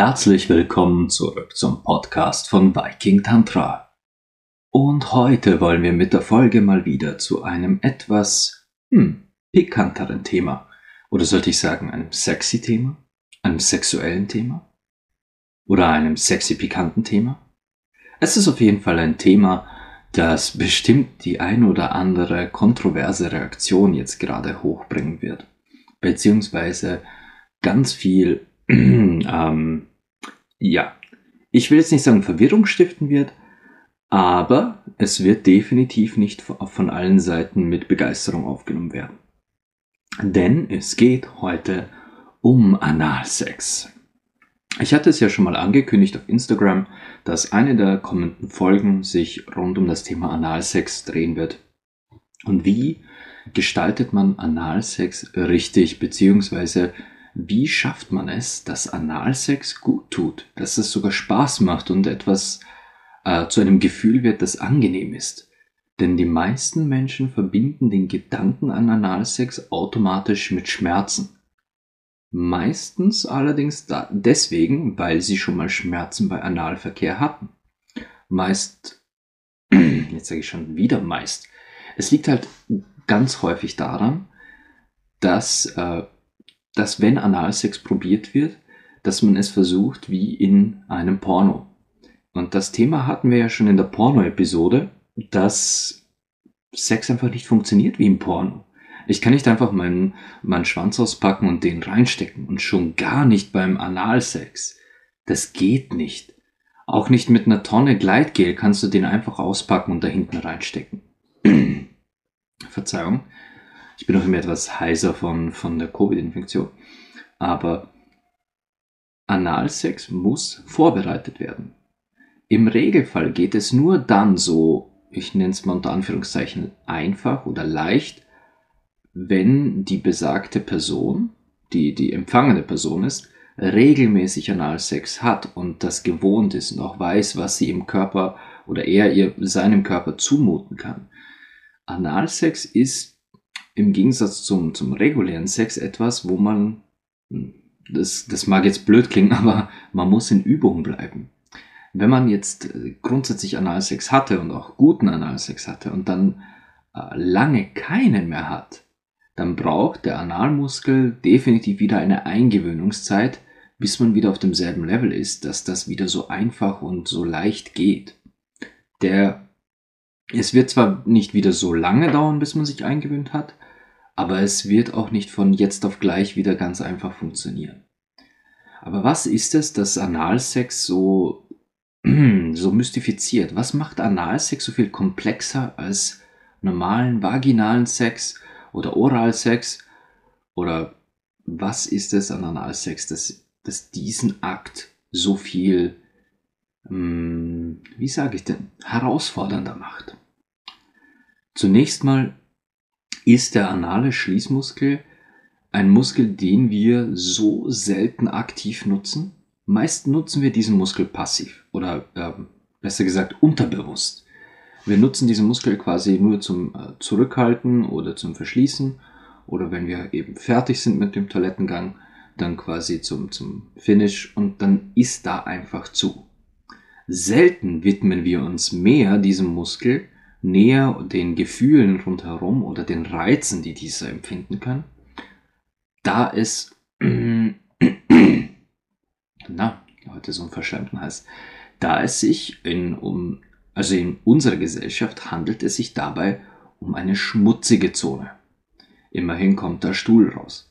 Herzlich willkommen zurück zum Podcast von Viking Tantra. Und heute wollen wir mit der Folge mal wieder zu einem etwas hm, pikanteren Thema. Oder sollte ich sagen, einem sexy Thema? Einem sexuellen Thema? Oder einem sexy pikanten Thema? Es ist auf jeden Fall ein Thema, das bestimmt die ein oder andere kontroverse Reaktion jetzt gerade hochbringen wird. Beziehungsweise ganz viel ähm, ja, ich will jetzt nicht sagen Verwirrung stiften wird, aber es wird definitiv nicht von allen Seiten mit Begeisterung aufgenommen werden. Denn es geht heute um Analsex. Ich hatte es ja schon mal angekündigt auf Instagram, dass eine der kommenden Folgen sich rund um das Thema Analsex drehen wird. Und wie gestaltet man Analsex richtig, beziehungsweise wie schafft man es, dass Analsex gut tut, dass es sogar Spaß macht und etwas äh, zu einem Gefühl wird, das angenehm ist? Denn die meisten Menschen verbinden den Gedanken an Analsex automatisch mit Schmerzen. Meistens allerdings da, deswegen, weil sie schon mal Schmerzen bei Analverkehr hatten. Meist, jetzt sage ich schon wieder meist, es liegt halt ganz häufig daran, dass äh, dass wenn Analsex probiert wird, dass man es versucht wie in einem Porno. Und das Thema hatten wir ja schon in der Porno-Episode, dass Sex einfach nicht funktioniert wie im Porno. Ich kann nicht einfach meinen, meinen Schwanz auspacken und den reinstecken und schon gar nicht beim Analsex. Das geht nicht. Auch nicht mit einer Tonne Gleitgel kannst du den einfach auspacken und da hinten reinstecken. Verzeihung. Ich bin auch immer etwas heiser von, von der Covid-Infektion. Aber Analsex muss vorbereitet werden. Im Regelfall geht es nur dann so, ich nenne es mal unter Anführungszeichen einfach oder leicht, wenn die besagte Person, die die empfangene Person ist, regelmäßig Analsex hat und das gewohnt ist und auch weiß, was sie im Körper oder er ihr seinem Körper zumuten kann. Analsex ist im Gegensatz zum, zum regulären Sex etwas, wo man, hm, das, das mag jetzt blöd klingen, aber man muss in Übung bleiben. Wenn man jetzt äh, grundsätzlich Analsex hatte und auch guten Analsex hatte und dann äh, lange keinen mehr hat, dann braucht der Analmuskel definitiv wieder eine Eingewöhnungszeit, bis man wieder auf demselben Level ist, dass das wieder so einfach und so leicht geht. Der, es wird zwar nicht wieder so lange dauern, bis man sich eingewöhnt hat, aber es wird auch nicht von jetzt auf gleich wieder ganz einfach funktionieren. Aber was ist es, das Analsex so, so mystifiziert? Was macht Analsex so viel komplexer als normalen vaginalen Sex oder Oralsex? Oder was ist es an Analsex, das, das diesen Akt so viel, hm, wie sage ich denn, herausfordernder macht? Zunächst mal ist der anale Schließmuskel ein Muskel, den wir so selten aktiv nutzen. Meist nutzen wir diesen Muskel passiv oder äh, besser gesagt unterbewusst. Wir nutzen diesen Muskel quasi nur zum äh, Zurückhalten oder zum Verschließen oder wenn wir eben fertig sind mit dem Toilettengang, dann quasi zum, zum Finish und dann ist da einfach zu. Selten widmen wir uns mehr diesem Muskel, näher den Gefühlen rundherum oder den Reizen, die dieser empfinden kann, da es, na, heute so ein verschämten heißt, da es sich in, um, also in unserer Gesellschaft handelt es sich dabei um eine schmutzige Zone. Immerhin kommt der Stuhl raus.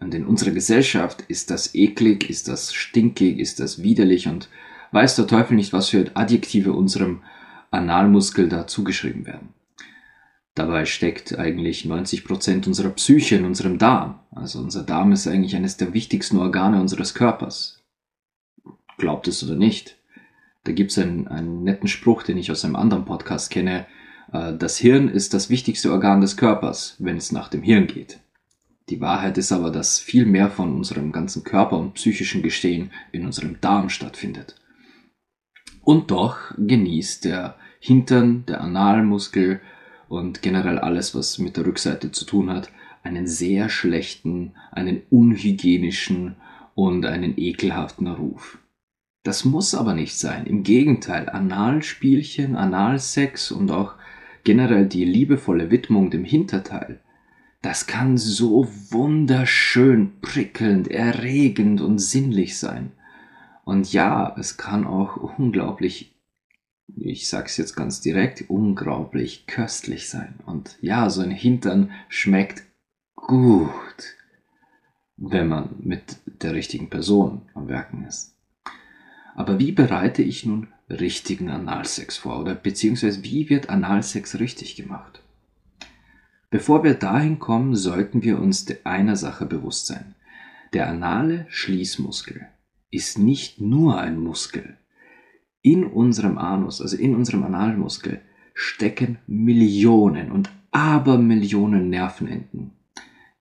Und in unserer Gesellschaft ist das eklig, ist das stinkig, ist das widerlich und weiß der Teufel nicht, was für Adjektive unserem Analmuskel da zugeschrieben werden. Dabei steckt eigentlich 90 Prozent unserer Psyche in unserem Darm. Also unser Darm ist eigentlich eines der wichtigsten Organe unseres Körpers. Glaubt es oder nicht. Da gibt es einen, einen netten Spruch, den ich aus einem anderen Podcast kenne, äh, das Hirn ist das wichtigste Organ des Körpers, wenn es nach dem Hirn geht. Die Wahrheit ist aber, dass viel mehr von unserem ganzen Körper und psychischen Geschehen in unserem Darm stattfindet. Und doch genießt der Hintern, der Analmuskel und generell alles, was mit der Rückseite zu tun hat, einen sehr schlechten, einen unhygienischen und einen ekelhaften Ruf. Das muss aber nicht sein. Im Gegenteil, Analspielchen, Analsex und auch generell die liebevolle Widmung dem Hinterteil, das kann so wunderschön, prickelnd, erregend und sinnlich sein. Und ja, es kann auch unglaublich, ich sag's jetzt ganz direkt, unglaublich köstlich sein. Und ja, so ein Hintern schmeckt gut, wenn man mit der richtigen Person am Werken ist. Aber wie bereite ich nun richtigen Analsex vor? Oder beziehungsweise wie wird Analsex richtig gemacht? Bevor wir dahin kommen, sollten wir uns einer Sache bewusst sein. Der anale Schließmuskel ist nicht nur ein Muskel. In unserem Anus, also in unserem Analmuskel, stecken Millionen und Abermillionen Nervenenden.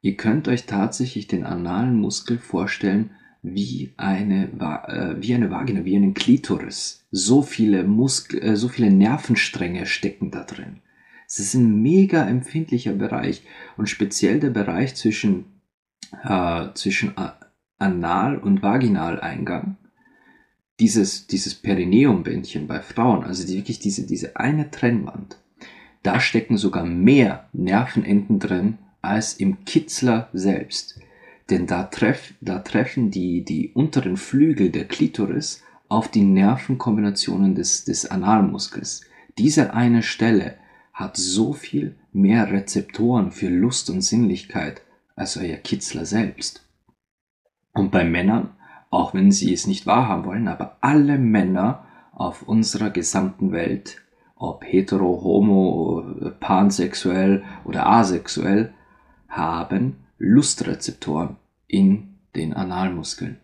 Ihr könnt euch tatsächlich den analen Muskel vorstellen wie eine, äh, wie eine Vagina, wie einen Klitoris. So viele Muskel, äh, so viele Nervenstränge stecken da drin. Es ist ein mega empfindlicher Bereich und speziell der Bereich zwischen, äh, zwischen Anal- und Vaginaleingang. Dieses, dieses Perineum-Bändchen bei Frauen, also die, wirklich diese, diese eine Trennwand, da stecken sogar mehr Nervenenden drin als im Kitzler selbst. Denn da, treff, da treffen die, die unteren Flügel der Klitoris auf die Nervenkombinationen des, des Analmuskels. Diese eine Stelle hat so viel mehr Rezeptoren für Lust und Sinnlichkeit als euer Kitzler selbst. Und bei Männern, auch wenn sie es nicht wahrhaben wollen, aber alle Männer auf unserer gesamten Welt, ob hetero, homo, pansexuell oder asexuell, haben Lustrezeptoren in den Analmuskeln.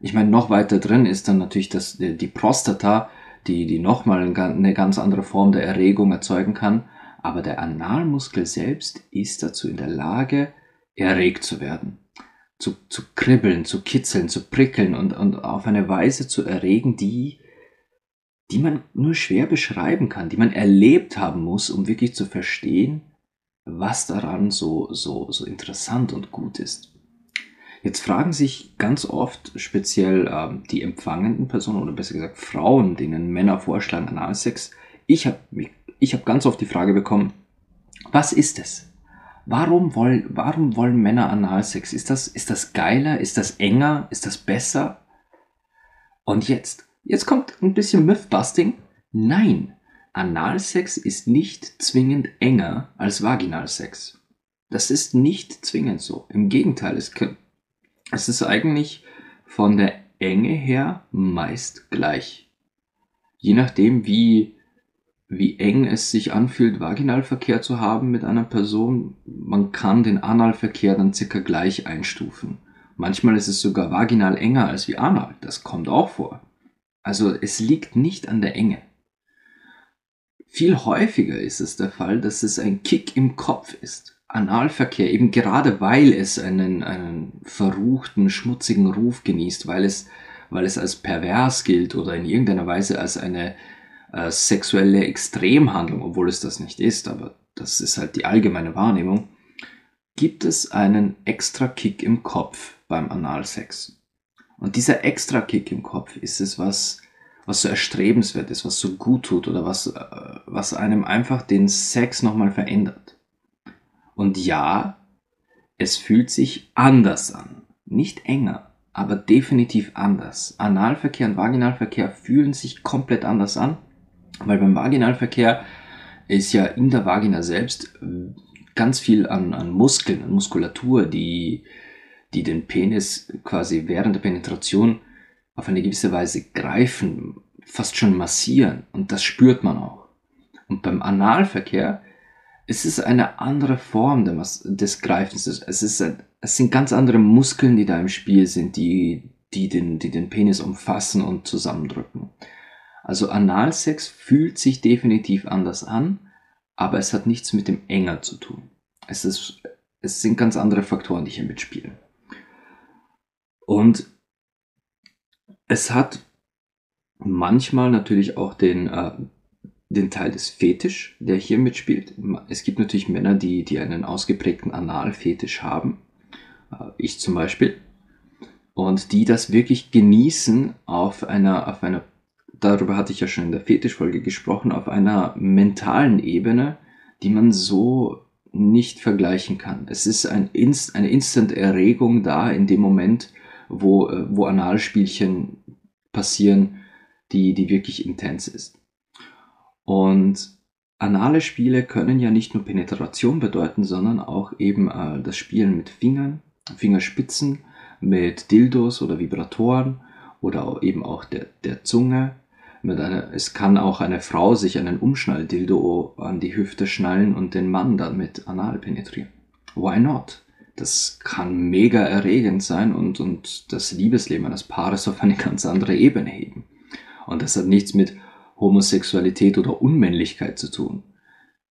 Ich meine, noch weiter drin ist dann natürlich das, die Prostata, die, die nochmal eine ganz andere Form der Erregung erzeugen kann. Aber der Analmuskel selbst ist dazu in der Lage, erregt zu werden. Zu, zu kribbeln, zu kitzeln, zu prickeln und, und auf eine Weise zu erregen, die, die man nur schwer beschreiben kann, die man erlebt haben muss, um wirklich zu verstehen, was daran so, so, so interessant und gut ist. Jetzt fragen sich ganz oft speziell ähm, die empfangenden Personen oder besser gesagt Frauen, denen Männer vorschlagen Analsex. Ich habe ich hab ganz oft die Frage bekommen, was ist es? Warum wollen, warum wollen Männer Analsex? Ist das, ist das geiler? Ist das enger? Ist das besser? Und jetzt, jetzt kommt ein bisschen Mythbusting. Nein, Analsex ist nicht zwingend enger als Vaginalsex. Das ist nicht zwingend so. Im Gegenteil, es, es ist eigentlich von der Enge her meist gleich. Je nachdem, wie, wie eng es sich anfühlt, Vaginalverkehr zu haben mit einer Person, man kann den Analverkehr dann circa gleich einstufen. Manchmal ist es sogar vaginal enger als wie anal. Das kommt auch vor. Also es liegt nicht an der Enge. Viel häufiger ist es der Fall, dass es ein Kick im Kopf ist. Analverkehr, eben gerade weil es einen, einen verruchten, schmutzigen Ruf genießt, weil es, weil es als pervers gilt oder in irgendeiner Weise als eine äh, sexuelle Extremhandlung, obwohl es das nicht ist, aber das ist halt die allgemeine Wahrnehmung, gibt es einen extra Kick im Kopf beim Analsex. Und dieser extra Kick im Kopf ist es, was, was so erstrebenswert ist, was so gut tut oder was, äh, was einem einfach den Sex nochmal verändert. Und ja, es fühlt sich anders an. Nicht enger, aber definitiv anders. Analverkehr und Vaginalverkehr fühlen sich komplett anders an, weil beim Vaginalverkehr ist ja in der Vagina selbst ganz viel an, an Muskeln, an Muskulatur, die, die den Penis quasi während der Penetration auf eine gewisse Weise greifen, fast schon massieren. Und das spürt man auch. Und beim Analverkehr es ist eine andere Form des Greifens. Es, ist, es sind ganz andere Muskeln, die da im Spiel sind, die, die, den, die den Penis umfassen und zusammendrücken. Also Analsex fühlt sich definitiv anders an, aber es hat nichts mit dem Enger zu tun. Es, ist, es sind ganz andere Faktoren, die hier mitspielen. Und es hat manchmal natürlich auch den, äh, den Teil des Fetisch, der hier mitspielt. Es gibt natürlich Männer, die, die einen ausgeprägten Analfetisch haben. Äh, ich zum Beispiel. Und die das wirklich genießen auf einer, auf einer, darüber hatte ich ja schon in der Fetischfolge gesprochen, auf einer mentalen Ebene, die man so nicht vergleichen kann. Es ist ein Inst, eine Instant-Erregung da in dem Moment, wo, äh, wo Analspielchen passieren, die, die wirklich intens ist. Und anale Spiele können ja nicht nur Penetration bedeuten, sondern auch eben äh, das Spielen mit Fingern, Fingerspitzen, mit Dildos oder Vibratoren oder eben auch der, der Zunge. Einer, es kann auch eine Frau sich einen Umschnalldildo an die Hüfte schnallen und den Mann damit anal penetrieren. Why not? Das kann mega erregend sein und, und das Liebesleben eines Paares auf eine ganz andere Ebene heben. Und das hat nichts mit Homosexualität oder Unmännlichkeit zu tun.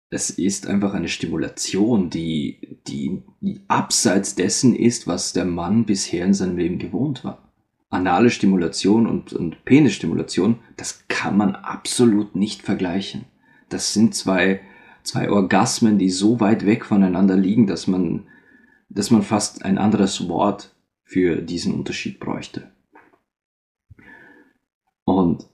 Es ist einfach eine Stimulation, die, die, die abseits dessen ist, was der Mann bisher in seinem Leben gewohnt war. Anale Stimulation und, und Penisstimulation, das kann man absolut nicht vergleichen. Das sind zwei, zwei Orgasmen, die so weit weg voneinander liegen, dass man, dass man fast ein anderes Wort für diesen Unterschied bräuchte. Und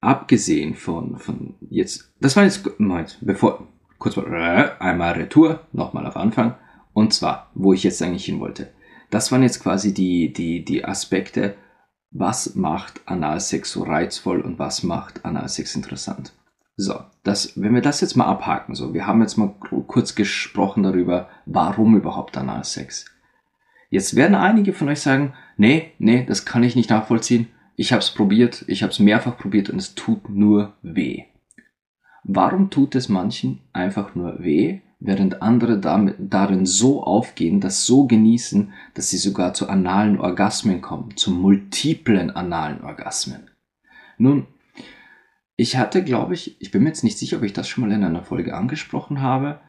abgesehen von, von jetzt, das war jetzt, Moment, bevor, kurz mal, äh, einmal Retour, nochmal auf Anfang. Und zwar, wo ich jetzt eigentlich hin wollte. Das waren jetzt quasi die, die, die Aspekte, was macht Analsex so reizvoll und was macht Analsex interessant. So, das, wenn wir das jetzt mal abhaken, so, wir haben jetzt mal kurz gesprochen darüber, warum überhaupt Analsex. Jetzt werden einige von euch sagen, nee, nee, das kann ich nicht nachvollziehen. Ich habe es probiert, ich habe es mehrfach probiert und es tut nur weh. Warum tut es manchen einfach nur weh, während andere damit, darin so aufgehen, das so genießen, dass sie sogar zu analen Orgasmen kommen, zu multiplen analen Orgasmen? Nun, ich hatte, glaube ich, ich bin mir jetzt nicht sicher, ob ich das schon mal in einer Folge angesprochen habe,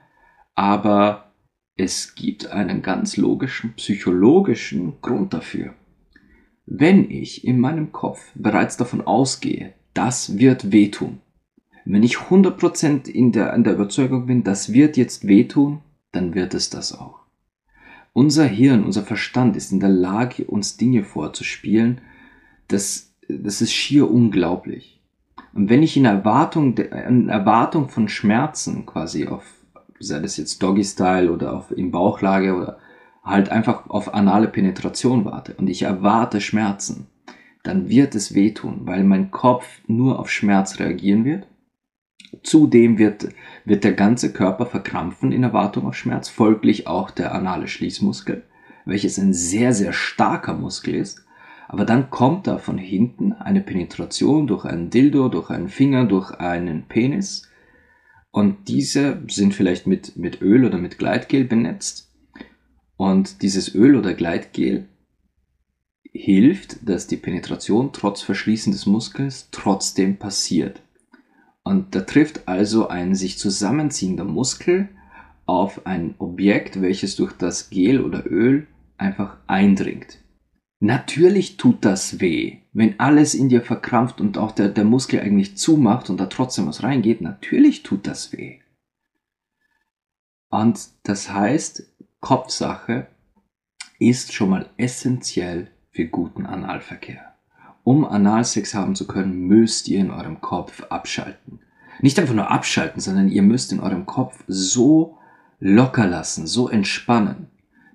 aber es gibt einen ganz logischen psychologischen Grund dafür. Wenn ich in meinem Kopf bereits davon ausgehe, das wird wehtun, wenn ich 100% in der, in der Überzeugung bin, das wird jetzt wehtun, dann wird es das auch. Unser Hirn, unser Verstand ist in der Lage, uns Dinge vorzuspielen, das, das ist schier unglaublich. Und wenn ich in Erwartung, in Erwartung von Schmerzen quasi auf, sei das jetzt Doggy-Style oder auf, in Bauchlage oder halt einfach auf anale Penetration warte und ich erwarte Schmerzen, dann wird es wehtun, weil mein Kopf nur auf Schmerz reagieren wird Zudem wird, wird der ganze Körper verkrampfen in Erwartung auf Schmerz, folglich auch der anale Schließmuskel, welches ein sehr, sehr starker Muskel ist. Aber dann kommt da von hinten eine Penetration durch einen Dildo, durch einen Finger, durch einen Penis. Und diese sind vielleicht mit, mit Öl oder mit Gleitgel benetzt. Und dieses Öl oder Gleitgel hilft, dass die Penetration trotz Verschließen des Muskels trotzdem passiert. Und da trifft also ein sich zusammenziehender Muskel auf ein Objekt, welches durch das Gel oder Öl einfach eindringt. Natürlich tut das weh. Wenn alles in dir verkrampft und auch der, der Muskel eigentlich zumacht und da trotzdem was reingeht, natürlich tut das weh. Und das heißt, Kopfsache ist schon mal essentiell für guten Analverkehr. Um Analsex haben zu können, müsst ihr in eurem Kopf abschalten. Nicht einfach nur abschalten, sondern ihr müsst in eurem Kopf so locker lassen, so entspannen,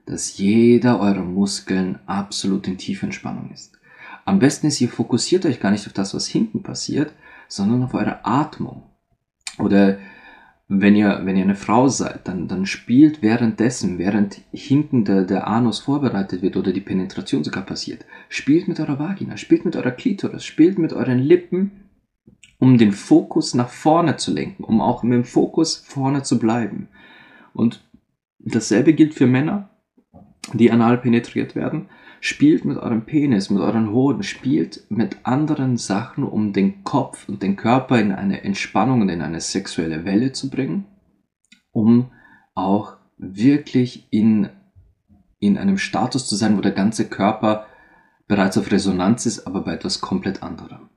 dass jeder eurer Muskeln absolut in Tiefenentspannung ist. Am besten ist, ihr fokussiert euch gar nicht auf das, was hinten passiert, sondern auf eure Atmung. Oder wenn ihr, wenn ihr eine Frau seid, dann, dann spielt währenddessen, während hinten der, der Anus vorbereitet wird oder die Penetration sogar passiert, spielt mit eurer Vagina, spielt mit eurer Klitoris, spielt mit euren Lippen, um den Fokus nach vorne zu lenken, um auch mit dem Fokus vorne zu bleiben. Und dasselbe gilt für Männer, die anal penetriert werden. Spielt mit eurem Penis, mit euren Hoden, spielt mit anderen Sachen, um den Kopf und den Körper in eine Entspannung und in eine sexuelle Welle zu bringen. um auch wirklich in, in einem Status zu sein, wo der ganze Körper bereits auf Resonanz ist, aber bei etwas komplett anderem.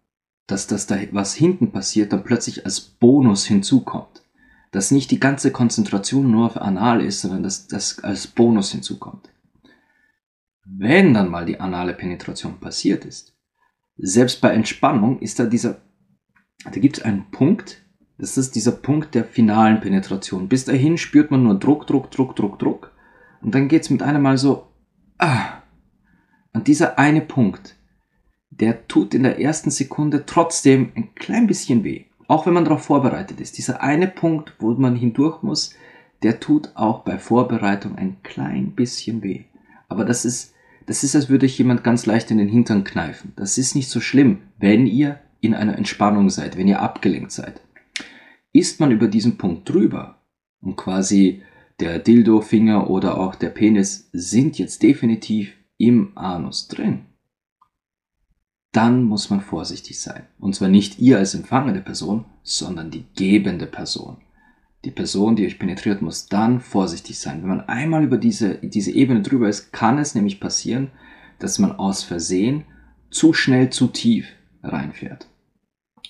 Dass das da, was hinten passiert, dann plötzlich als Bonus hinzukommt. Dass nicht die ganze Konzentration nur auf Anal ist, sondern dass das als Bonus hinzukommt. Wenn dann mal die anale Penetration passiert ist, selbst bei Entspannung ist da dieser, da gibt es einen Punkt, das ist dieser Punkt der finalen Penetration. Bis dahin spürt man nur Druck, Druck, Druck, Druck, Druck. Und dann geht es mit einem Mal so, ah. Und dieser eine Punkt, der tut in der ersten Sekunde trotzdem ein klein bisschen weh. Auch wenn man darauf vorbereitet ist. Dieser eine Punkt, wo man hindurch muss, der tut auch bei Vorbereitung ein klein bisschen weh. Aber das ist, das ist, als würde ich jemand ganz leicht in den Hintern kneifen. Das ist nicht so schlimm, wenn ihr in einer Entspannung seid, wenn ihr abgelenkt seid. Ist man über diesen Punkt drüber und quasi der Dildo-Finger oder auch der Penis sind jetzt definitiv im Anus drin, dann muss man vorsichtig sein. Und zwar nicht ihr als empfangende Person, sondern die gebende Person die Person, die euch penetriert, muss dann vorsichtig sein. Wenn man einmal über diese, diese Ebene drüber ist, kann es nämlich passieren, dass man aus Versehen zu schnell, zu tief reinfährt.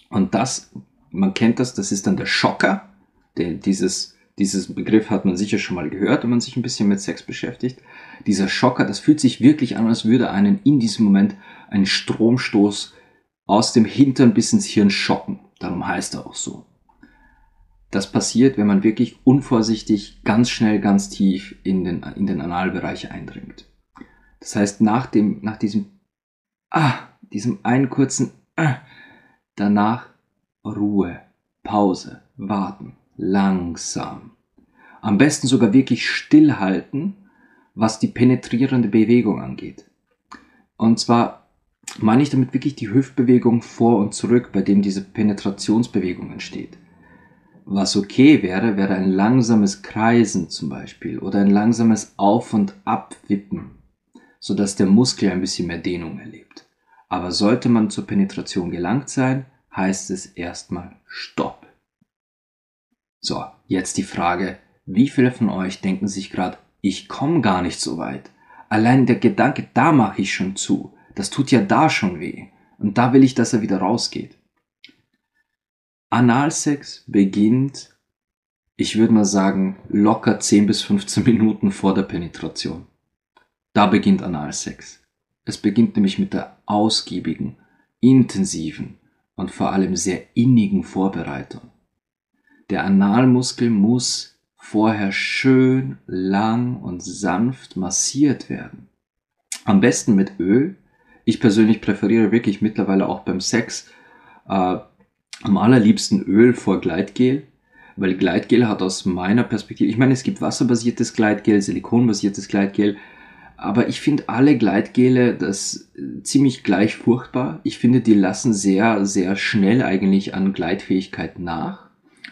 Und das, man kennt das, das ist dann der Schocker. Der, dieses, dieses Begriff hat man sicher schon mal gehört, wenn man sich ein bisschen mit Sex beschäftigt. Dieser Schocker, das fühlt sich wirklich an, als würde einen in diesem Moment ein Stromstoß aus dem Hintern bis ins Hirn schocken. Darum heißt er auch so. Das passiert, wenn man wirklich unvorsichtig ganz schnell, ganz tief in den, in den Analbereich eindringt. Das heißt, nach dem, nach diesem, ah, diesem einen kurzen, ah, danach Ruhe, Pause, warten, langsam. Am besten sogar wirklich stillhalten, was die penetrierende Bewegung angeht. Und zwar meine ich damit wirklich die Hüftbewegung vor und zurück, bei dem diese Penetrationsbewegung entsteht. Was okay wäre, wäre ein langsames Kreisen zum Beispiel oder ein langsames Auf- und Abwippen, sodass der Muskel ein bisschen mehr Dehnung erlebt. Aber sollte man zur Penetration gelangt sein, heißt es erstmal Stopp. So, jetzt die Frage, wie viele von euch denken sich gerade, ich komme gar nicht so weit. Allein der Gedanke, da mache ich schon zu. Das tut ja da schon weh. Und da will ich, dass er wieder rausgeht. Analsex beginnt, ich würde mal sagen, locker 10 bis 15 Minuten vor der Penetration. Da beginnt Analsex. Es beginnt nämlich mit der ausgiebigen, intensiven und vor allem sehr innigen Vorbereitung. Der Analmuskel muss vorher schön, lang und sanft massiert werden. Am besten mit Öl. Ich persönlich präferiere wirklich mittlerweile auch beim Sex äh, am allerliebsten Öl vor Gleitgel, weil Gleitgel hat aus meiner Perspektive, ich meine, es gibt wasserbasiertes Gleitgel, silikonbasiertes Gleitgel, aber ich finde alle Gleitgele das äh, ziemlich gleich furchtbar. Ich finde, die lassen sehr, sehr schnell eigentlich an Gleitfähigkeit nach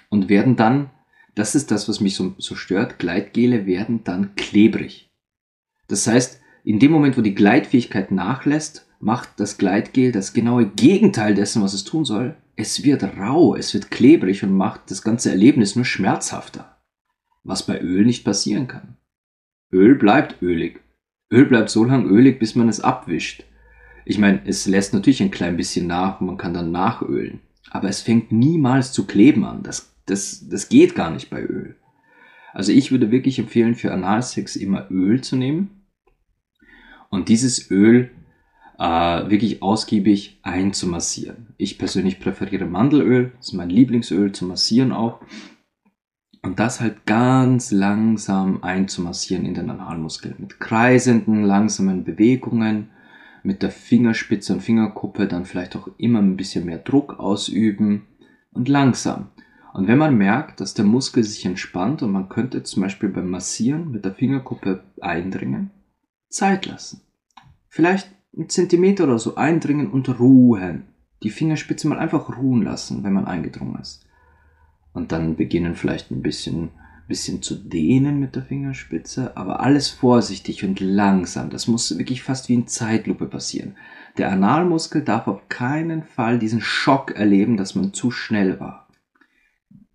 und werden dann, das ist das, was mich so, so stört, Gleitgele werden dann klebrig. Das heißt, in dem Moment, wo die Gleitfähigkeit nachlässt, macht das Gleitgel das genaue Gegenteil dessen, was es tun soll es wird rau, es wird klebrig und macht das ganze Erlebnis nur schmerzhafter. Was bei Öl nicht passieren kann. Öl bleibt ölig. Öl bleibt so lang ölig, bis man es abwischt. Ich meine, es lässt natürlich ein klein bisschen nach und man kann dann nachölen. Aber es fängt niemals zu kleben an. Das, das, das geht gar nicht bei Öl. Also ich würde wirklich empfehlen, für Analsex immer Öl zu nehmen. Und dieses Öl äh, wirklich ausgiebig einzumassieren. Ich persönlich präferiere Mandelöl, das ist mein Lieblingsöl zum Massieren auch. Und das halt ganz langsam einzumassieren in den Analmuskel. Mit kreisenden, langsamen Bewegungen, mit der Fingerspitze und Fingerkuppe dann vielleicht auch immer ein bisschen mehr Druck ausüben und langsam. Und wenn man merkt, dass der Muskel sich entspannt und man könnte zum Beispiel beim Massieren mit der Fingerkuppe eindringen, Zeit lassen. Vielleicht einen Zentimeter oder so eindringen und ruhen. Die Fingerspitze mal einfach ruhen lassen, wenn man eingedrungen ist. Und dann beginnen vielleicht ein bisschen, bisschen zu dehnen mit der Fingerspitze, aber alles vorsichtig und langsam. Das muss wirklich fast wie in Zeitlupe passieren. Der Analmuskel darf auf keinen Fall diesen Schock erleben, dass man zu schnell war.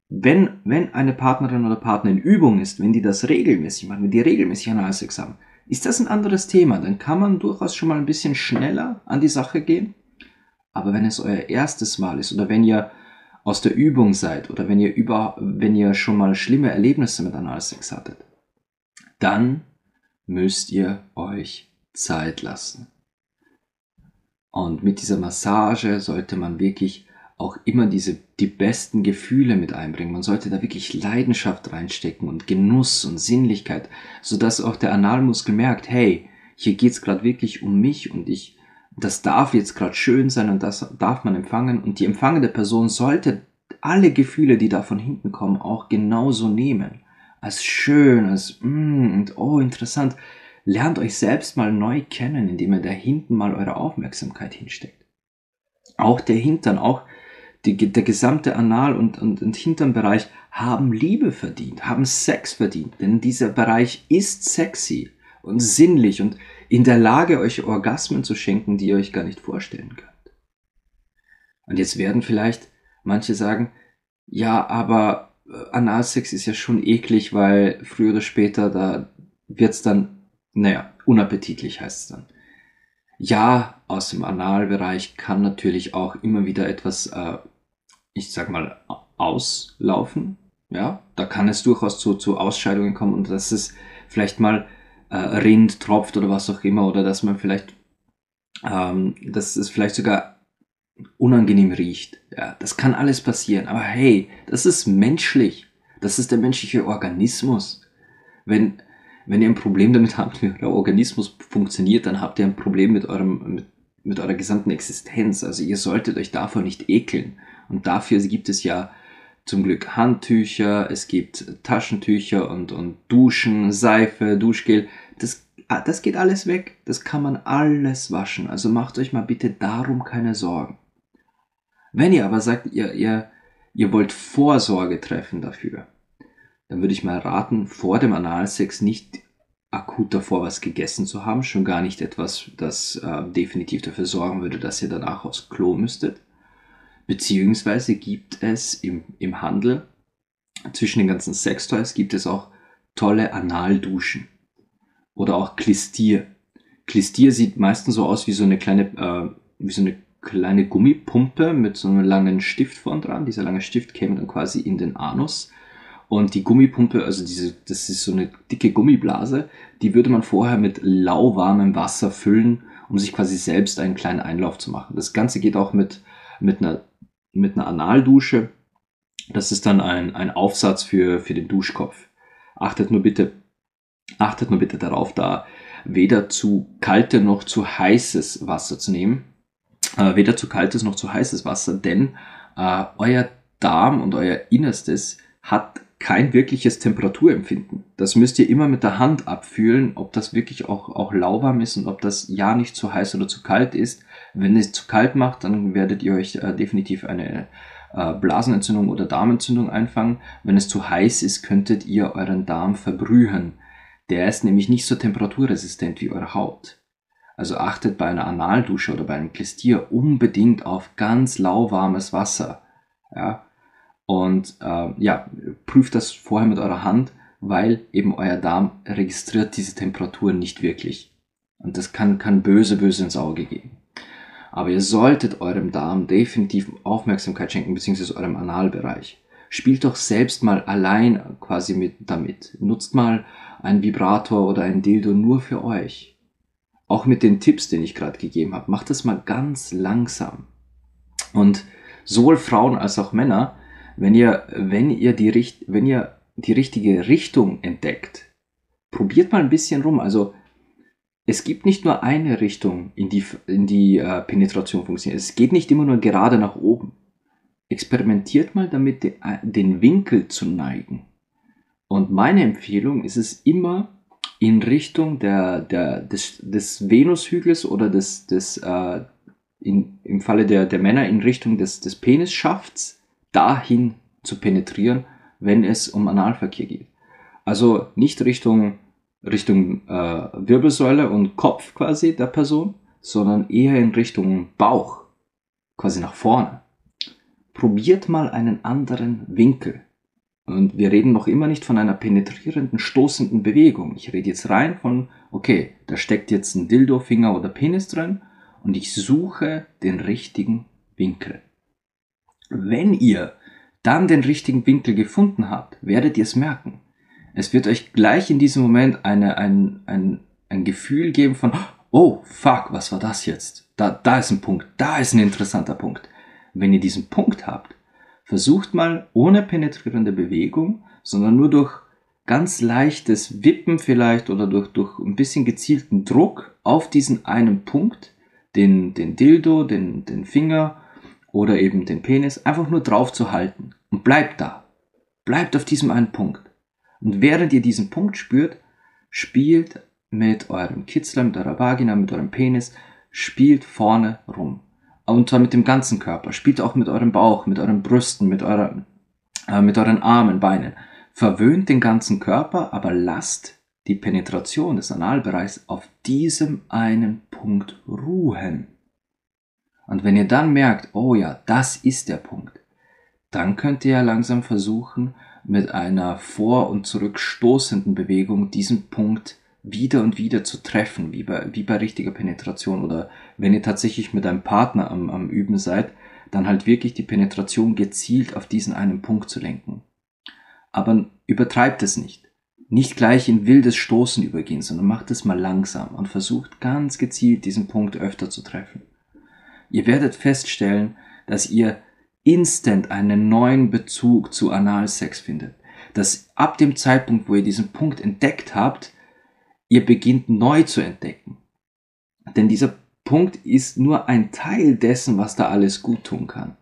wenn, wenn eine Partnerin oder Partner in Übung ist, wenn die das regelmäßig machen, wenn die regelmäßig Analsex haben, ist das ein anderes Thema. Dann kann man durchaus schon mal ein bisschen schneller an die Sache gehen. Aber wenn es euer erstes Mal ist oder wenn ihr aus der Übung seid oder wenn ihr über, wenn ihr schon mal schlimme Erlebnisse mit Analsex hattet, dann müsst ihr euch Zeit lassen. Und mit dieser Massage sollte man wirklich auch immer diese, die besten Gefühle mit einbringen. Man sollte da wirklich Leidenschaft reinstecken und Genuss und Sinnlichkeit, sodass auch der Analmuskel merkt, hey, hier geht's gerade wirklich um mich und ich, das darf jetzt gerade schön sein und das darf man empfangen und die empfangende Person sollte alle Gefühle, die da von hinten kommen, auch genauso nehmen. Als schön, als mm, und oh, interessant. Lernt euch selbst mal neu kennen, indem ihr da hinten mal eure Aufmerksamkeit hinsteckt. Auch der Hintern, auch die, der gesamte Anal- und, und, und Hinternbereich haben Liebe verdient, haben Sex verdient. Denn dieser Bereich ist sexy und sinnlich und in der Lage, euch Orgasmen zu schenken, die ihr euch gar nicht vorstellen könnt. Und jetzt werden vielleicht manche sagen, ja, aber äh, Analsex ist ja schon eklig, weil früher oder später da wird's dann, naja, unappetitlich heißt es dann. Ja, aus dem Analbereich kann natürlich auch immer wieder etwas äh, ich sag mal, auslaufen. Ja, da kann es durchaus zu, zu Ausscheidungen kommen und dass es vielleicht mal äh, rinnt, tropft oder was auch immer oder dass man vielleicht, ähm, dass es vielleicht sogar unangenehm riecht. Ja, das kann alles passieren. Aber hey, das ist menschlich. Das ist der menschliche Organismus. Wenn, wenn ihr ein Problem damit habt, wie euer Organismus funktioniert, dann habt ihr ein Problem mit eurem, mit, mit eurer gesamten Existenz. Also ihr solltet euch davor nicht ekeln. Und dafür gibt es ja zum Glück Handtücher, es gibt Taschentücher und, und Duschen, Seife, Duschgel. Das, ah, das geht alles weg. Das kann man alles waschen. Also macht euch mal bitte darum keine Sorgen. Wenn ihr aber sagt, ihr, ihr, ihr wollt Vorsorge treffen dafür, dann würde ich mal raten, vor dem Analsex nicht akut davor was gegessen zu haben, schon gar nicht etwas, das äh, definitiv dafür sorgen würde, dass ihr danach aufs Klo müsstet. Beziehungsweise gibt es im, im Handel zwischen den ganzen Sextoys gibt es auch tolle Analduschen oder auch Klistier. Klistier sieht meistens so aus wie so eine kleine, äh, wie so eine kleine Gummipumpe mit so einem langen Stift vorn dran. Dieser lange Stift käme dann quasi in den Anus. Und die Gummipumpe, also diese, das ist so eine dicke Gummiblase, die würde man vorher mit lauwarmem Wasser füllen, um sich quasi selbst einen kleinen Einlauf zu machen. Das Ganze geht auch mit, mit einer mit einer Analdusche. Das ist dann ein, ein Aufsatz für, für den Duschkopf. Achtet nur bitte, achtet nur bitte darauf, da weder zu kalte noch zu heißes Wasser zu nehmen. Äh, weder zu kaltes noch zu heißes Wasser, denn äh, euer Darm und euer Innerstes hat kein wirkliches Temperaturempfinden. Das müsst ihr immer mit der Hand abfühlen, ob das wirklich auch, auch lauwarm ist und ob das ja nicht zu heiß oder zu kalt ist. Wenn es zu kalt macht, dann werdet ihr euch äh, definitiv eine äh, Blasenentzündung oder Darmentzündung einfangen. Wenn es zu heiß ist, könntet ihr euren Darm verbrühen. Der ist nämlich nicht so temperaturresistent wie eure Haut. Also achtet bei einer Analdusche oder bei einem Klistier unbedingt auf ganz lauwarmes Wasser. Ja, und äh, ja, prüft das vorher mit eurer Hand, weil eben euer Darm registriert diese Temperatur nicht wirklich. Und das kann, kann böse, böse ins Auge gehen. Aber ihr solltet eurem Darm definitiv Aufmerksamkeit schenken, beziehungsweise eurem Analbereich. Spielt doch selbst mal allein quasi mit damit. Nutzt mal einen Vibrator oder ein Dildo nur für euch. Auch mit den Tipps, den ich gerade gegeben habe. Macht das mal ganz langsam. Und sowohl Frauen als auch Männer wenn ihr, wenn ihr die, wenn ihr die richtige Richtung entdeckt, probiert mal ein bisschen rum. Also es gibt nicht nur eine Richtung, in die, in die äh, Penetration funktioniert. Es geht nicht immer nur gerade nach oben. Experimentiert mal damit, den, äh, den Winkel zu neigen. Und meine Empfehlung ist es immer in Richtung der, der, des, des Venushügels oder des, des äh, in, im Falle der, der Männer in Richtung des, des Penisschafts dahin zu penetrieren, wenn es um Analverkehr geht. Also nicht Richtung, Richtung äh, Wirbelsäule und Kopf quasi der Person, sondern eher in Richtung Bauch, quasi nach vorne. Probiert mal einen anderen Winkel. Und wir reden noch immer nicht von einer penetrierenden, stoßenden Bewegung. Ich rede jetzt rein von, okay, da steckt jetzt ein Dildo, Finger oder Penis drin und ich suche den richtigen Winkel. Wenn ihr dann den richtigen Winkel gefunden habt, werdet ihr es merken. Es wird euch gleich in diesem Moment eine, ein, ein, ein Gefühl geben von, oh, fuck, was war das jetzt? Da, da ist ein Punkt, da ist ein interessanter Punkt. Wenn ihr diesen Punkt habt, versucht mal ohne penetrierende Bewegung, sondern nur durch ganz leichtes Wippen vielleicht oder durch, durch ein bisschen gezielten Druck auf diesen einen Punkt, den, den Dildo, den, den Finger oder eben den Penis, einfach nur drauf zu halten. Und bleibt da. Bleibt auf diesem einen Punkt. Und während ihr diesen Punkt spürt, spielt mit eurem Kitzler, mit eurer Vagina, mit eurem Penis, spielt vorne rum. Und zwar mit dem ganzen Körper. Spielt auch mit eurem Bauch, mit euren Brüsten, mit, eurer, äh, mit euren Armen, Beinen. Verwöhnt den ganzen Körper, aber lasst die Penetration des Analbereichs auf diesem einen Punkt ruhen. Und wenn ihr dann merkt, oh ja, das ist der Punkt, dann könnt ihr ja langsam versuchen, mit einer vor- und zurückstoßenden Bewegung diesen Punkt wieder und wieder zu treffen, wie bei, wie bei richtiger Penetration. Oder wenn ihr tatsächlich mit einem Partner am, am Üben seid, dann halt wirklich die Penetration gezielt auf diesen einen Punkt zu lenken. Aber übertreibt es nicht. Nicht gleich in wildes Stoßen übergehen, sondern macht es mal langsam und versucht ganz gezielt diesen Punkt öfter zu treffen. Ihr werdet feststellen, dass ihr instant einen neuen Bezug zu Analsex findet. Dass ab dem Zeitpunkt, wo ihr diesen Punkt entdeckt habt, ihr beginnt neu zu entdecken. Denn dieser Punkt ist nur ein Teil dessen, was da alles gut tun kann.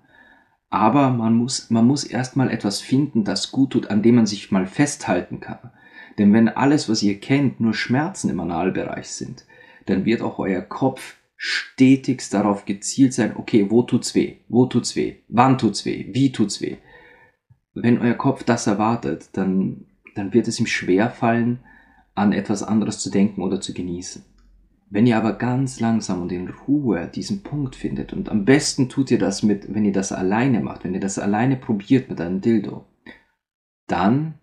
Aber man muss, man muss erstmal etwas finden, das gut tut, an dem man sich mal festhalten kann. Denn wenn alles, was ihr kennt, nur Schmerzen im Analbereich sind, dann wird auch euer Kopf stetigst darauf gezielt sein, okay, wo tut's weh? Wo tut's weh? Wann tut's weh? Wie tut's weh? Wenn euer Kopf das erwartet, dann, dann wird es ihm schwer fallen, an etwas anderes zu denken oder zu genießen. Wenn ihr aber ganz langsam und in Ruhe diesen Punkt findet, und am besten tut ihr das mit, wenn ihr das alleine macht, wenn ihr das alleine probiert mit einem Dildo, dann,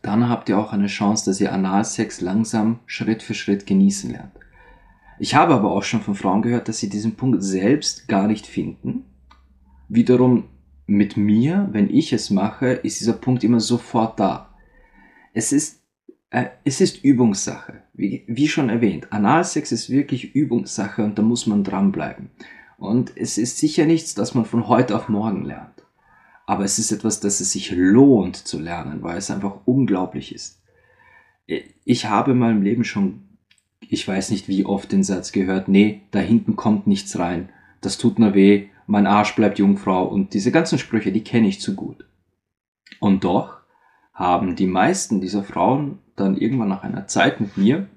dann habt ihr auch eine Chance, dass ihr Analsex langsam Schritt für Schritt genießen lernt. Ich habe aber auch schon von Frauen gehört, dass sie diesen Punkt selbst gar nicht finden. Wiederum mit mir, wenn ich es mache, ist dieser Punkt immer sofort da. Es ist, äh, es ist Übungssache. Wie, wie schon erwähnt, Analsex ist wirklich Übungssache und da muss man dranbleiben. Und es ist sicher nichts, das man von heute auf morgen lernt. Aber es ist etwas, das es sich lohnt zu lernen, weil es einfach unglaublich ist. Ich habe in meinem Leben schon ich weiß nicht wie oft den Satz gehört, nee, da hinten kommt nichts rein, das tut nur weh, mein Arsch bleibt Jungfrau und diese ganzen Sprüche, die kenne ich zu gut. Und doch haben die meisten dieser Frauen dann irgendwann nach einer Zeit mit mir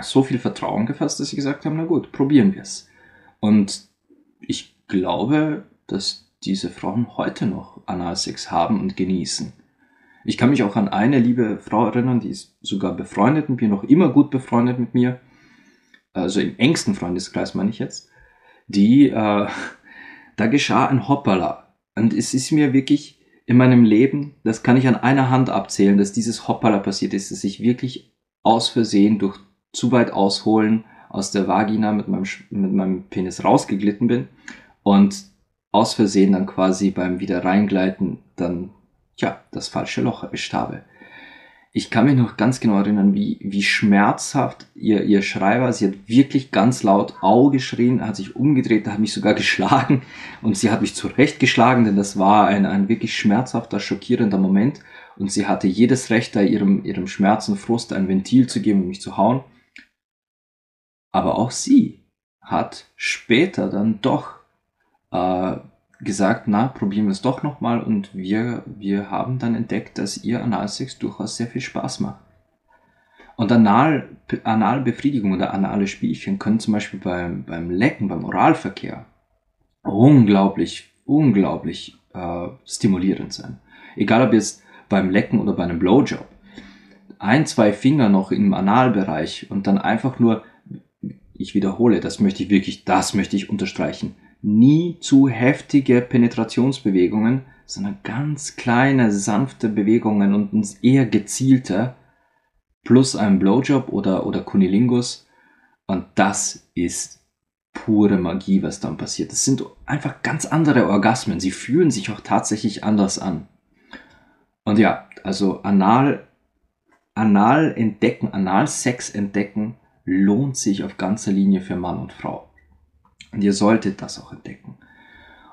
so viel Vertrauen gefasst, dass sie gesagt haben, na gut, probieren wir es. Und ich glaube, dass diese Frauen heute noch Analsex haben und genießen. Ich kann mich auch an eine liebe Frau erinnern, die ist sogar befreundet mit mir, noch immer gut befreundet mit mir. Also im engsten Freundeskreis meine ich jetzt. Die, äh, da geschah ein Hoppala. Und es ist mir wirklich in meinem Leben, das kann ich an einer Hand abzählen, dass dieses Hoppala passiert ist, dass ich wirklich aus Versehen durch zu weit ausholen aus der Vagina mit meinem, mit meinem Penis rausgeglitten bin und aus Versehen dann quasi beim wieder reingleiten dann tja, das falsche Loch erwischt habe. Ich kann mich noch ganz genau erinnern, wie, wie schmerzhaft ihr, ihr Schrei war. Sie hat wirklich ganz laut Au geschrien, hat sich umgedreht, hat mich sogar geschlagen und sie hat mich zurechtgeschlagen, denn das war ein, ein wirklich schmerzhafter, schockierender Moment und sie hatte jedes Recht, da ihrem, ihrem Schmerz und Frust ein Ventil zu geben und mich zu hauen. Aber auch sie hat später dann doch äh, gesagt, na, probieren wir es doch nochmal und wir, wir haben dann entdeckt, dass ihr Analsex durchaus sehr viel Spaß macht. Und Anal, Analbefriedigung oder anale Spielchen können zum Beispiel beim, beim Lecken, beim Oralverkehr unglaublich, unglaublich äh, stimulierend sein. Egal ob jetzt beim Lecken oder bei einem Blowjob. Ein, zwei Finger noch im Analbereich und dann einfach nur, ich wiederhole, das möchte ich wirklich, das möchte ich unterstreichen nie zu heftige Penetrationsbewegungen, sondern ganz kleine, sanfte Bewegungen und eher gezielte, plus ein Blowjob oder, oder Kunilingus. Und das ist pure Magie, was dann passiert. Das sind einfach ganz andere Orgasmen. Sie fühlen sich auch tatsächlich anders an. Und ja, also Anal, Anal entdecken, Analsex entdecken lohnt sich auf ganzer Linie für Mann und Frau. Und ihr solltet das auch entdecken.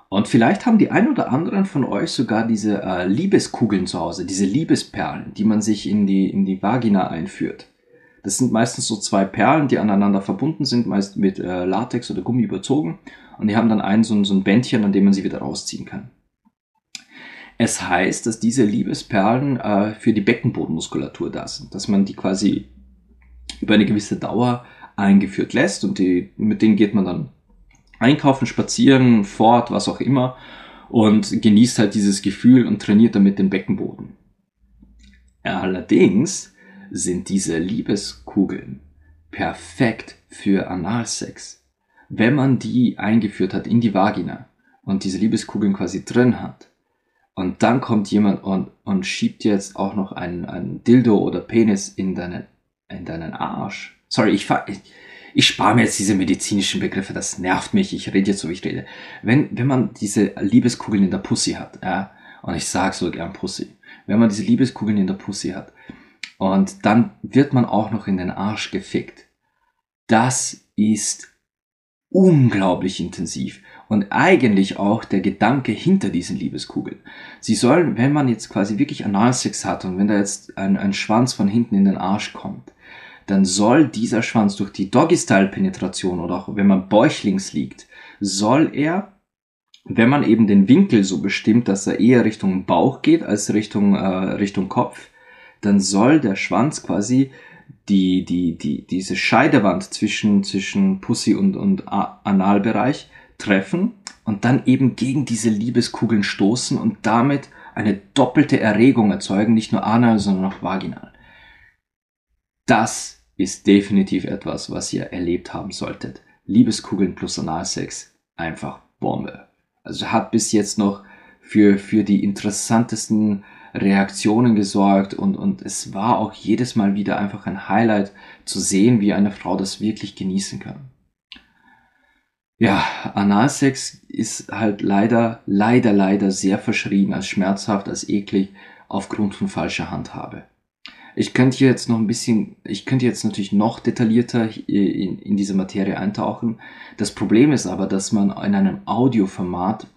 Und vielleicht haben die ein oder anderen von euch sogar diese äh, Liebeskugeln zu Hause, diese Liebesperlen, die man sich in die, in die Vagina einführt. Das sind meistens so zwei Perlen, die aneinander verbunden sind, meist mit äh, Latex oder Gummi überzogen. Und die haben dann ein so, so ein Bändchen, an dem man sie wieder rausziehen kann. Es heißt, dass diese Liebesperlen äh, für die Beckenbodenmuskulatur da sind, dass man die quasi über eine gewisse Dauer eingeführt lässt und die, mit denen geht man dann einkaufen, spazieren, fort, was auch immer und genießt halt dieses Gefühl und trainiert damit den Beckenboden. Allerdings sind diese Liebeskugeln perfekt für Analsex. Wenn man die eingeführt hat in die Vagina und diese Liebeskugeln quasi drin hat und dann kommt jemand und, und schiebt jetzt auch noch einen, einen Dildo oder Penis in deinen, in deinen Arsch. Sorry, ich, ich, ich spare mir jetzt diese medizinischen Begriffe, das nervt mich, ich rede jetzt so, wie ich rede. Wenn, wenn man diese Liebeskugeln in der Pussy hat, ja, und ich sage so gern Pussy, wenn man diese Liebeskugeln in der Pussy hat, und dann wird man auch noch in den Arsch gefickt. Das ist unglaublich intensiv und eigentlich auch der Gedanke hinter diesen Liebeskugeln. Sie sollen, wenn man jetzt quasi wirklich Analsex hat und wenn da jetzt ein, ein Schwanz von hinten in den Arsch kommt, dann soll dieser Schwanz durch die Doggy-Style-Penetration oder auch wenn man bäuchlings liegt, soll er, wenn man eben den Winkel so bestimmt, dass er eher Richtung Bauch geht als Richtung, äh, Richtung Kopf, dann soll der Schwanz quasi die, die, die, diese Scheidewand zwischen, zwischen Pussy und, und Analbereich treffen und dann eben gegen diese Liebeskugeln stoßen und damit eine doppelte Erregung erzeugen, nicht nur anal, sondern auch vaginal. Das ist definitiv etwas, was ihr erlebt haben solltet. Liebeskugeln plus Analsex, einfach Bombe. Also hat bis jetzt noch für, für die interessantesten Reaktionen gesorgt und, und es war auch jedes Mal wieder einfach ein Highlight zu sehen, wie eine Frau das wirklich genießen kann. Ja, Analsex ist halt leider, leider, leider sehr verschrien als schmerzhaft, als eklig aufgrund von falscher Handhabe. Ich könnte jetzt noch ein bisschen, ich könnte jetzt natürlich noch detaillierter in, in diese Materie eintauchen. Das Problem ist aber, dass man in einem Audioformat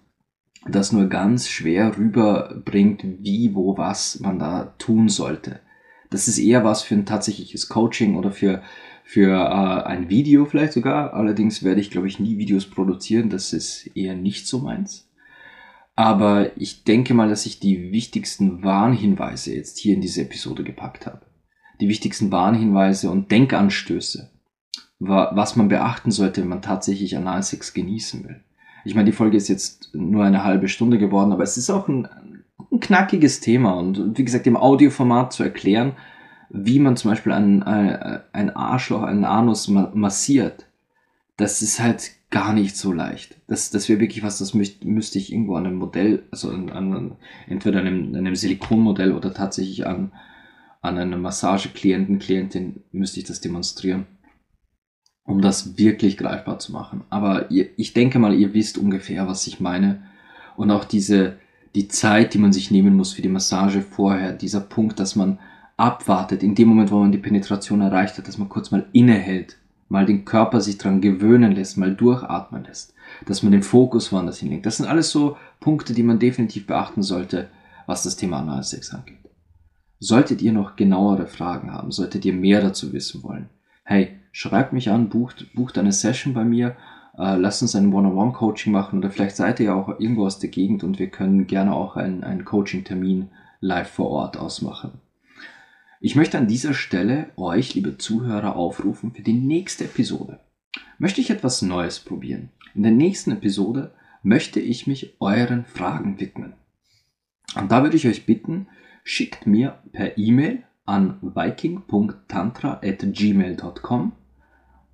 das nur ganz schwer rüberbringt, wie, wo, was man da tun sollte. Das ist eher was für ein tatsächliches Coaching oder für, für äh, ein Video vielleicht sogar. Allerdings werde ich, glaube ich, nie Videos produzieren. Das ist eher nicht so meins. Aber ich denke mal, dass ich die wichtigsten Warnhinweise jetzt hier in diese Episode gepackt habe. Die wichtigsten Warnhinweise und Denkanstöße, was man beachten sollte, wenn man tatsächlich Analsex genießen will. Ich meine, die Folge ist jetzt nur eine halbe Stunde geworden, aber es ist auch ein, ein knackiges Thema und wie gesagt, im Audioformat zu erklären, wie man zum Beispiel ein, ein Arschloch, einen Anus massiert, das ist halt gar nicht so leicht. Das, das wäre wirklich was, das müsste, müsste ich irgendwo an einem Modell, also an, an entweder einem, einem Silikonmodell oder tatsächlich an, an einem Massageklienten, Klientin müsste ich das demonstrieren, um das wirklich greifbar zu machen. Aber ihr, ich denke mal, ihr wisst ungefähr, was ich meine. Und auch diese, die Zeit, die man sich nehmen muss für die Massage vorher, dieser Punkt, dass man abwartet, in dem Moment, wo man die Penetration erreicht hat, dass man kurz mal innehält mal den Körper sich dran gewöhnen lässt, mal durchatmen lässt, dass man den Fokus woanders hinlegt. Das sind alles so Punkte, die man definitiv beachten sollte, was das Thema Analsex angeht. Solltet ihr noch genauere Fragen haben, solltet ihr mehr dazu wissen wollen, hey, schreibt mich an, bucht, bucht eine Session bei mir, äh, lasst uns ein One-on-One-Coaching machen oder vielleicht seid ihr ja auch irgendwo aus der Gegend und wir können gerne auch einen, einen Coaching-Termin live vor Ort ausmachen. Ich möchte an dieser Stelle euch, liebe Zuhörer, aufrufen für die nächste Episode. Möchte ich etwas Neues probieren? In der nächsten Episode möchte ich mich euren Fragen widmen. Und da würde ich euch bitten, schickt mir per E-Mail an viking.tantra.gmail.com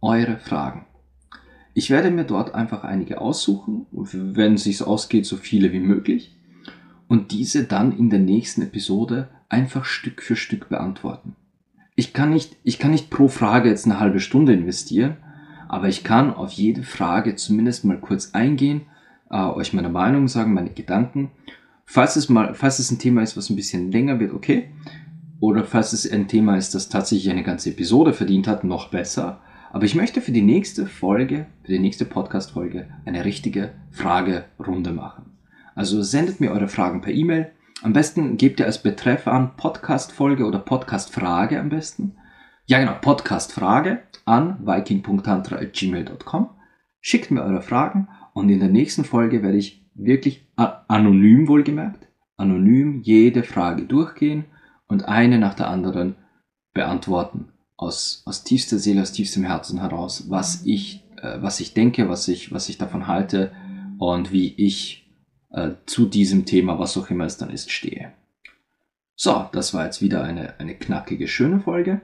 eure Fragen. Ich werde mir dort einfach einige aussuchen und wenn es sich ausgeht, so viele wie möglich und diese dann in der nächsten Episode einfach Stück für Stück beantworten. Ich kann nicht, ich kann nicht pro Frage jetzt eine halbe Stunde investieren, aber ich kann auf jede Frage zumindest mal kurz eingehen, äh, euch meine Meinung sagen, meine Gedanken. Falls es mal, falls es ein Thema ist, was ein bisschen länger wird, okay. Oder falls es ein Thema ist, das tatsächlich eine ganze Episode verdient hat, noch besser. Aber ich möchte für die nächste Folge, für die nächste Podcast-Folge eine richtige Fragerunde machen. Also sendet mir eure Fragen per E-Mail. Am besten gebt ihr als Betreff an Podcast-Folge oder Podcast-Frage am besten. Ja, genau, Podcast-Frage an viking.tantra.gmail.com. Schickt mir eure Fragen und in der nächsten Folge werde ich wirklich anonym wohlgemerkt, anonym jede Frage durchgehen und eine nach der anderen beantworten. Aus, aus tiefster Seele, aus tiefstem Herzen heraus, was ich, äh, was ich denke, was ich, was ich davon halte und wie ich äh, zu diesem Thema, was auch immer es dann ist, stehe. So, das war jetzt wieder eine, eine knackige, schöne Folge.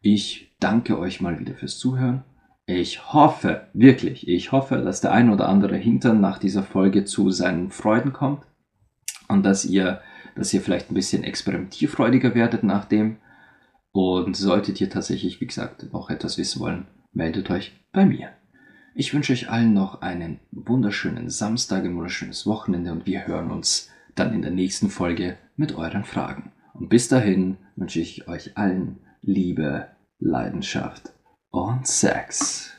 Ich danke euch mal wieder fürs Zuhören. Ich hoffe, wirklich, ich hoffe, dass der ein oder andere Hintern nach dieser Folge zu seinen Freuden kommt und dass ihr, dass ihr vielleicht ein bisschen experimentierfreudiger werdet nach dem. Und solltet ihr tatsächlich, wie gesagt, noch etwas wissen wollen, meldet euch bei mir. Ich wünsche euch allen noch einen wunderschönen Samstag, ein wunderschönes Wochenende und wir hören uns dann in der nächsten Folge mit euren Fragen. Und bis dahin wünsche ich euch allen Liebe, Leidenschaft und Sex.